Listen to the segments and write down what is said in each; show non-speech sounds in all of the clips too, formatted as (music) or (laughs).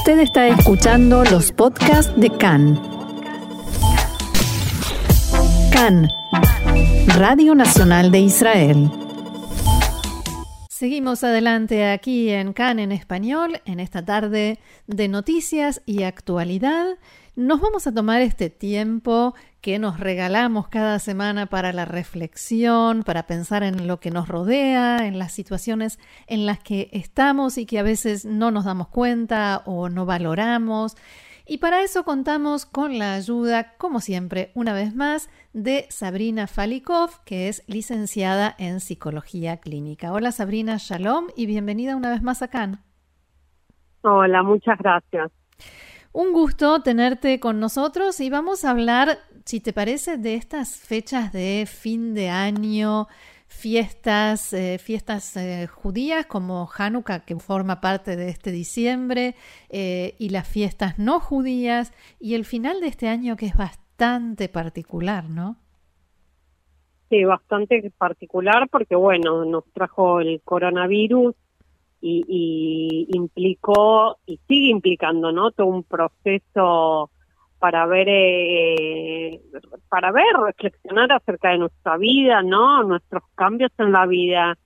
Usted está escuchando los podcasts de CAN. CAN, Radio Nacional de Israel. Seguimos adelante aquí en CAN en español, en esta tarde de noticias y actualidad. Nos vamos a tomar este tiempo que nos regalamos cada semana para la reflexión, para pensar en lo que nos rodea, en las situaciones en las que estamos y que a veces no nos damos cuenta o no valoramos. Y para eso contamos con la ayuda, como siempre, una vez más, de Sabrina Falikov, que es licenciada en Psicología Clínica. Hola Sabrina, shalom y bienvenida una vez más a CAN. Hola, muchas gracias. Un gusto tenerte con nosotros y vamos a hablar, si te parece, de estas fechas de fin de año, fiestas, eh, fiestas eh, judías como Hanukkah, que forma parte de este diciembre, eh, y las fiestas no judías, y el final de este año que es bastante particular, ¿no? Sí, bastante particular porque, bueno, nos trajo el coronavirus y, implicó y sigue implicando no todo un proceso para ver eh, para ver reflexionar acerca de nuestra vida no nuestros cambios en la vida.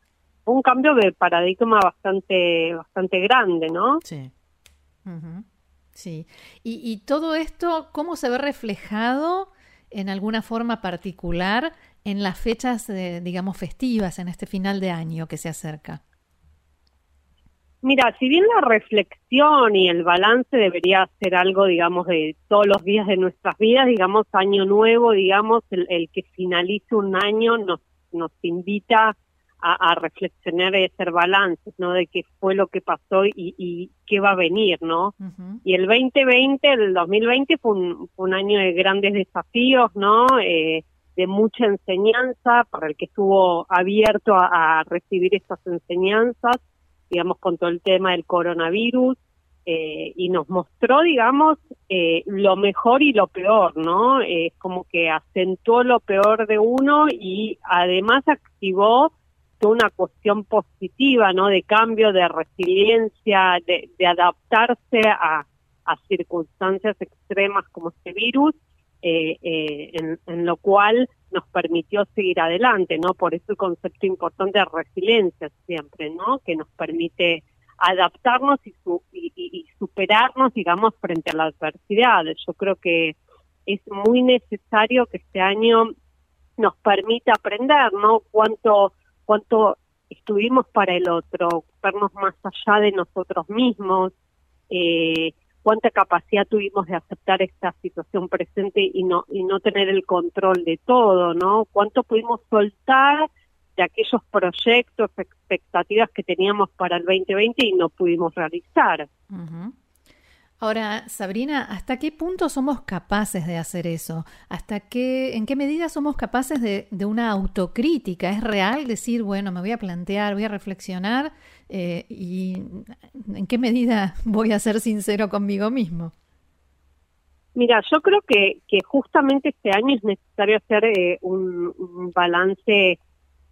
Un cambio de paradigma bastante bastante grande no sí. Sí. Y, y todo esto cómo se ve reflejado en alguna forma particular en las fechas digamos festivas en este final de año que se acerca Mira, si bien la reflexión y el balance debería ser algo, digamos, de todos los días de nuestras vidas, digamos, año nuevo, digamos, el, que finalice un año nos, nos invita a, reflexionar y hacer balances, ¿no? De qué fue lo que pasó y, qué va a venir, ¿no? Y el 2020, el 2020 fue un, un año de grandes desafíos, ¿no? Eh, de mucha enseñanza, para el que estuvo abierto a recibir estas enseñanzas digamos, con todo el tema del coronavirus, eh, y nos mostró, digamos, eh, lo mejor y lo peor, ¿no? Es como que acentuó lo peor de uno y además activó toda una cuestión positiva, ¿no? De cambio, de resiliencia, de, de adaptarse a, a circunstancias extremas como este virus, eh, eh, en, en, lo cual nos permitió seguir adelante, ¿no? Por eso el concepto importante de resiliencia siempre, ¿no? Que nos permite adaptarnos y, y, superarnos, digamos, frente a la adversidad. Yo creo que es muy necesario que este año nos permita aprender, ¿no? Cuánto, cuánto estuvimos para el otro, vernos más allá de nosotros mismos, eh, cuánta capacidad tuvimos de aceptar esta situación presente y no y no tener el control de todo, ¿no? Cuánto pudimos soltar de aquellos proyectos, expectativas que teníamos para el 2020 y no pudimos realizar. Ahora, Sabrina, ¿hasta qué punto somos capaces de hacer eso? ¿Hasta qué, en qué medida somos capaces de, de una autocrítica? ¿Es real decir, bueno, me voy a plantear, voy a reflexionar eh, y en qué medida voy a ser sincero conmigo mismo? Mira, yo creo que, justamente este año es necesario hacer eh, un, balance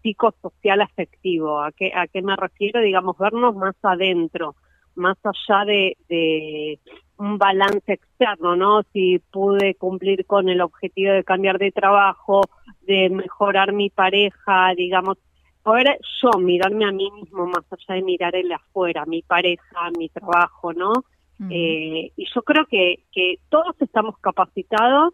psicosocial afectivo. ¿A qué, ¿A qué me refiero? Digamos, vernos más adentro, más allá de, de un balance externo, ¿no? Si pude cumplir con el objetivo de cambiar de trabajo, de mejorar mi pareja, digamos, poder yo mirarme a mí mismo más allá de mirar el afuera, mi pareja, mi trabajo, ¿no? eh, y yo creo que, que todos estamos capacitados,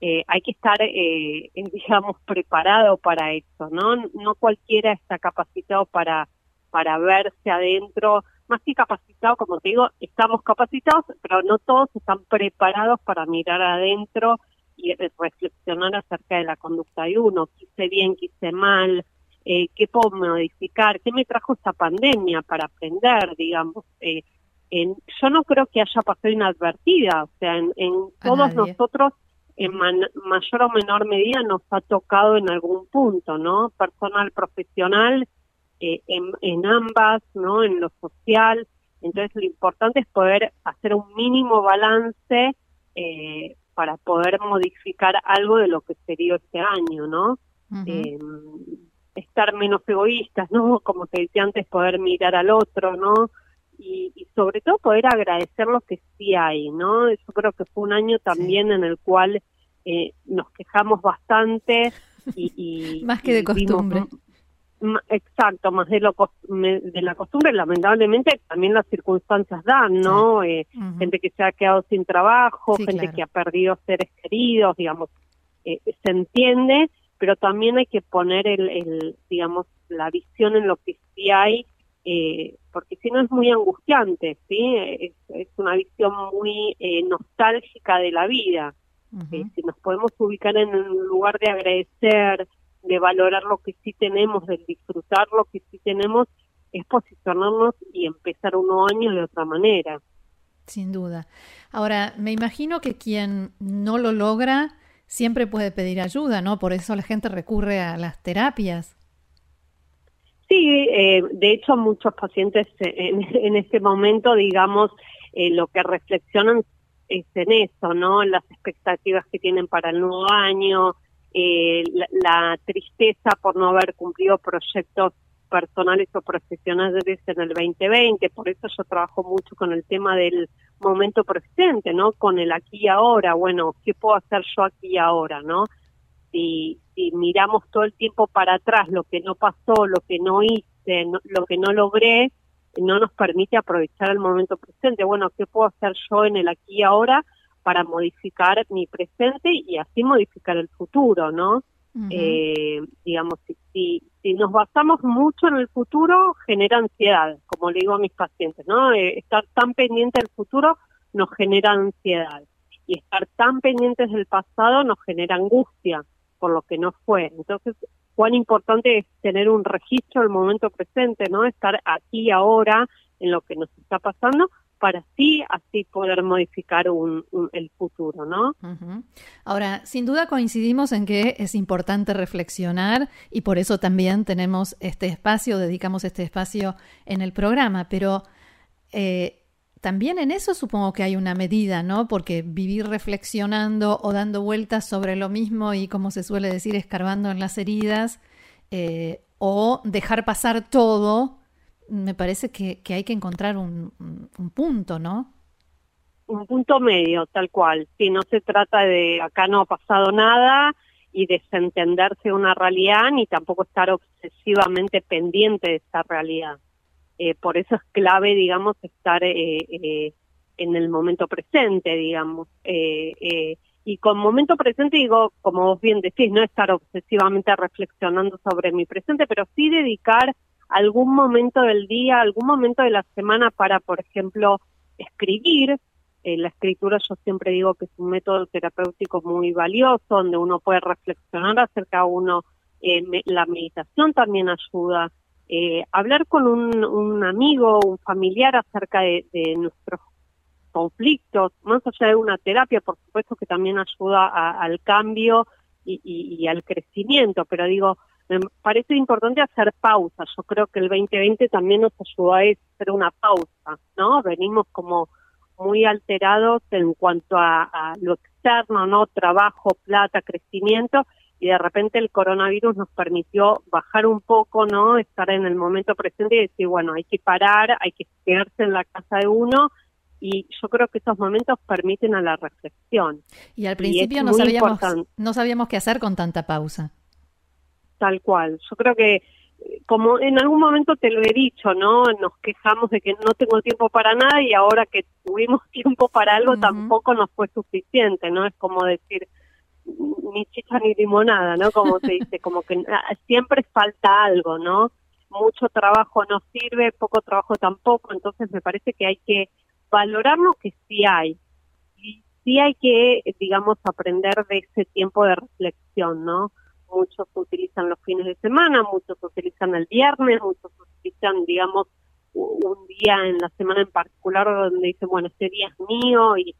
eh, hay que estar, eh, (laughs) digamos, preparado para eso, ¿no? No cualquiera está capacitado para, para verse adentro, más que capacitado, como te digo, estamos capacitados, pero no todos están preparados para mirar adentro y reflexionar acerca de la conducta de uno, qué hice bien, qué hice mal, eh, qué puedo modificar, qué me trajo esta pandemia para aprender, digamos. Eh, en, yo no creo que haya pasado inadvertida, o sea, en, todos nosotros, en mayor o menor medida, nos ha tocado en algún punto, ¿no? Personal, profesional, eh, en, en ambas, ¿no? En lo social. Entonces, lo importante es poder hacer un mínimo balance eh, para poder modificar algo de lo que sería este año, ¿no? estar menos egoístas, ¿no? (laughs) Como te decía antes, poder mirar al otro, ¿no? y, sobre todo poder agradecer lo que sí hay, ¿no? Yo creo que fue un año también en el cual eh, nos quejamos bastante y... (laughs) Más que de costumbre. Exacto, más de, lo, de la costumbre, lamentablemente también las circunstancias dan, ¿no? Eh, gente que se ha quedado sin trabajo, gente que ha perdido seres queridos, digamos, eh, se entiende, pero también hay que poner el, digamos, la visión en lo que sí hay, eh, porque si no es muy angustiante, ¿sí? Es, una visión muy eh, nostálgica de la vida. Eh, si nos podemos ubicar en un lugar de agradecer, de valorar lo que sí tenemos, de disfrutar lo que sí tenemos, es posicionarnos y empezar un nuevo año de otra manera. Sin duda. Ahora, me imagino que quien no lo logra siempre puede pedir ayuda, ¿no? Por eso la gente recurre a las terapias. Sí, eh, de hecho muchos pacientes en, este momento, digamos, eh, lo que reflexionan es en eso, ¿no? Las expectativas que tienen para el nuevo año, eh, la, tristeza por no haber cumplido proyectos personales o profesionales en el 2020, por eso yo trabajo mucho con el tema del momento presente, ¿no? Con el aquí y ahora, bueno, ¿qué puedo hacer yo aquí y ahora, no? Si, si miramos todo el tiempo para atrás lo que no pasó, lo que no hice, lo que no logré, no nos permite aprovechar el momento presente. Bueno, ¿qué puedo hacer yo en el aquí y ahora para modificar mi presente y así modificar el futuro, ¿no? eh, digamos, si, si, nos basamos mucho en el futuro, genera ansiedad, como le digo a mis pacientes, ¿no? Eh, estar tan pendiente del futuro nos genera ansiedad y estar tan pendientes del pasado nos genera angustia por lo que no fue. Entonces, cuán importante es tener un registro del momento presente, ¿no? Estar aquí ahora en lo que nos está pasando para así, así poder modificar un, el futuro, ¿no? Ahora, sin duda coincidimos en que es importante reflexionar y por eso también tenemos este espacio, dedicamos este espacio en el programa, pero eh, también en eso supongo que hay una medida, ¿no? Porque vivir reflexionando o dando vueltas sobre lo mismo y, como se suele decir, escarbando en las heridas, eh, o dejar pasar todo me parece que, que hay que encontrar un, un, punto, ¿no? Un punto medio, tal cual. Si no se trata de acá no ha pasado nada y desentenderse una realidad, ni tampoco estar obsesivamente pendiente de esta realidad. Eh, por eso es clave, digamos, estar eh, eh, en el momento presente, digamos. y con momento presente digo, como vos bien decís, no estar obsesivamente reflexionando sobre mi presente, pero sí dedicar algún momento del día, algún momento de la semana para, por ejemplo, escribir. Eh, la escritura yo siempre digo que es un método terapéutico muy valioso, donde uno puede reflexionar acerca de uno. Eh, la meditación también ayuda. Eh, hablar con un, amigo, un familiar acerca de, nuestros conflictos, más allá de una terapia, por supuesto que también ayuda al cambio y, y, al crecimiento, pero digo, me parece importante hacer pausas. Yo creo que el 2020 también nos ayudó a hacer una pausa, ¿no? Venimos como muy alterados en cuanto a, lo externo, ¿no? Trabajo, plata, crecimiento, y de repente el coronavirus nos permitió bajar un poco, ¿no? Estar en el momento presente y decir, bueno, hay que parar, hay que quedarse en la casa de uno y yo creo que esos momentos permiten a la reflexión. Y al principio no sabíamos, no sabíamos qué hacer con tanta pausa tal cual. Yo creo que, como en algún momento te lo he dicho, ¿no? Nos quejamos de que no tengo tiempo para nada y ahora que tuvimos (laughs) tiempo para algo tampoco nos fue suficiente, ¿no? Es como decir, ni chicha ni limonada, ¿no? Como se dice, como que ah, siempre falta algo, ¿no? Mucho trabajo no sirve, poco trabajo tampoco, entonces me parece que hay que valorar lo que sí hay. Y sí hay que, digamos, aprender de ese tiempo de reflexión, ¿no? Muchos utilizan los fines de semana, muchos utilizan el viernes, muchos utilizan, digamos, un día en la semana en particular donde dicen, bueno, este día es mío y,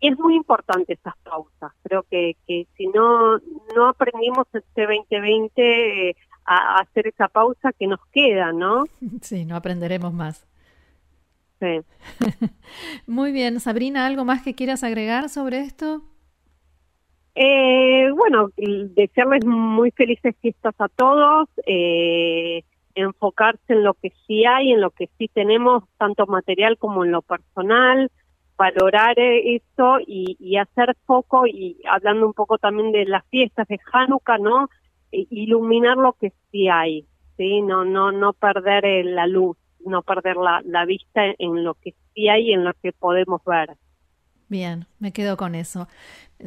es muy importante esas pausas. Creo que, que si no, no aprendimos este 2020 eh, a, hacer esa pausa que nos queda, ¿no? (laughs) Sí, no aprenderemos más. Sí. (laughs) muy bien, Sabrina, ¿algo más que quieras agregar sobre esto? Eh, bueno, desearles muy felices fiestas a todos, eh, enfocarse en lo que sí hay, en lo que sí tenemos, tanto material como en lo personal, valorar eso y, hacer foco, y hablando un poco también de las fiestas de Hanukkah, ¿no? iluminar lo que sí hay, ¿sí? No, no, no perder la luz, no perder la, la vista en lo que sí hay y en lo que podemos ver. Bien, me quedo con eso.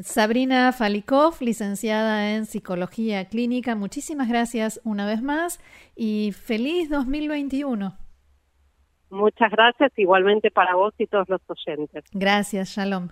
Sabrina Falikov, licenciada en Psicología Clínica, muchísimas gracias una vez más y feliz 2021. Muchas gracias, igualmente para vos y todos los oyentes. Gracias, Shalom.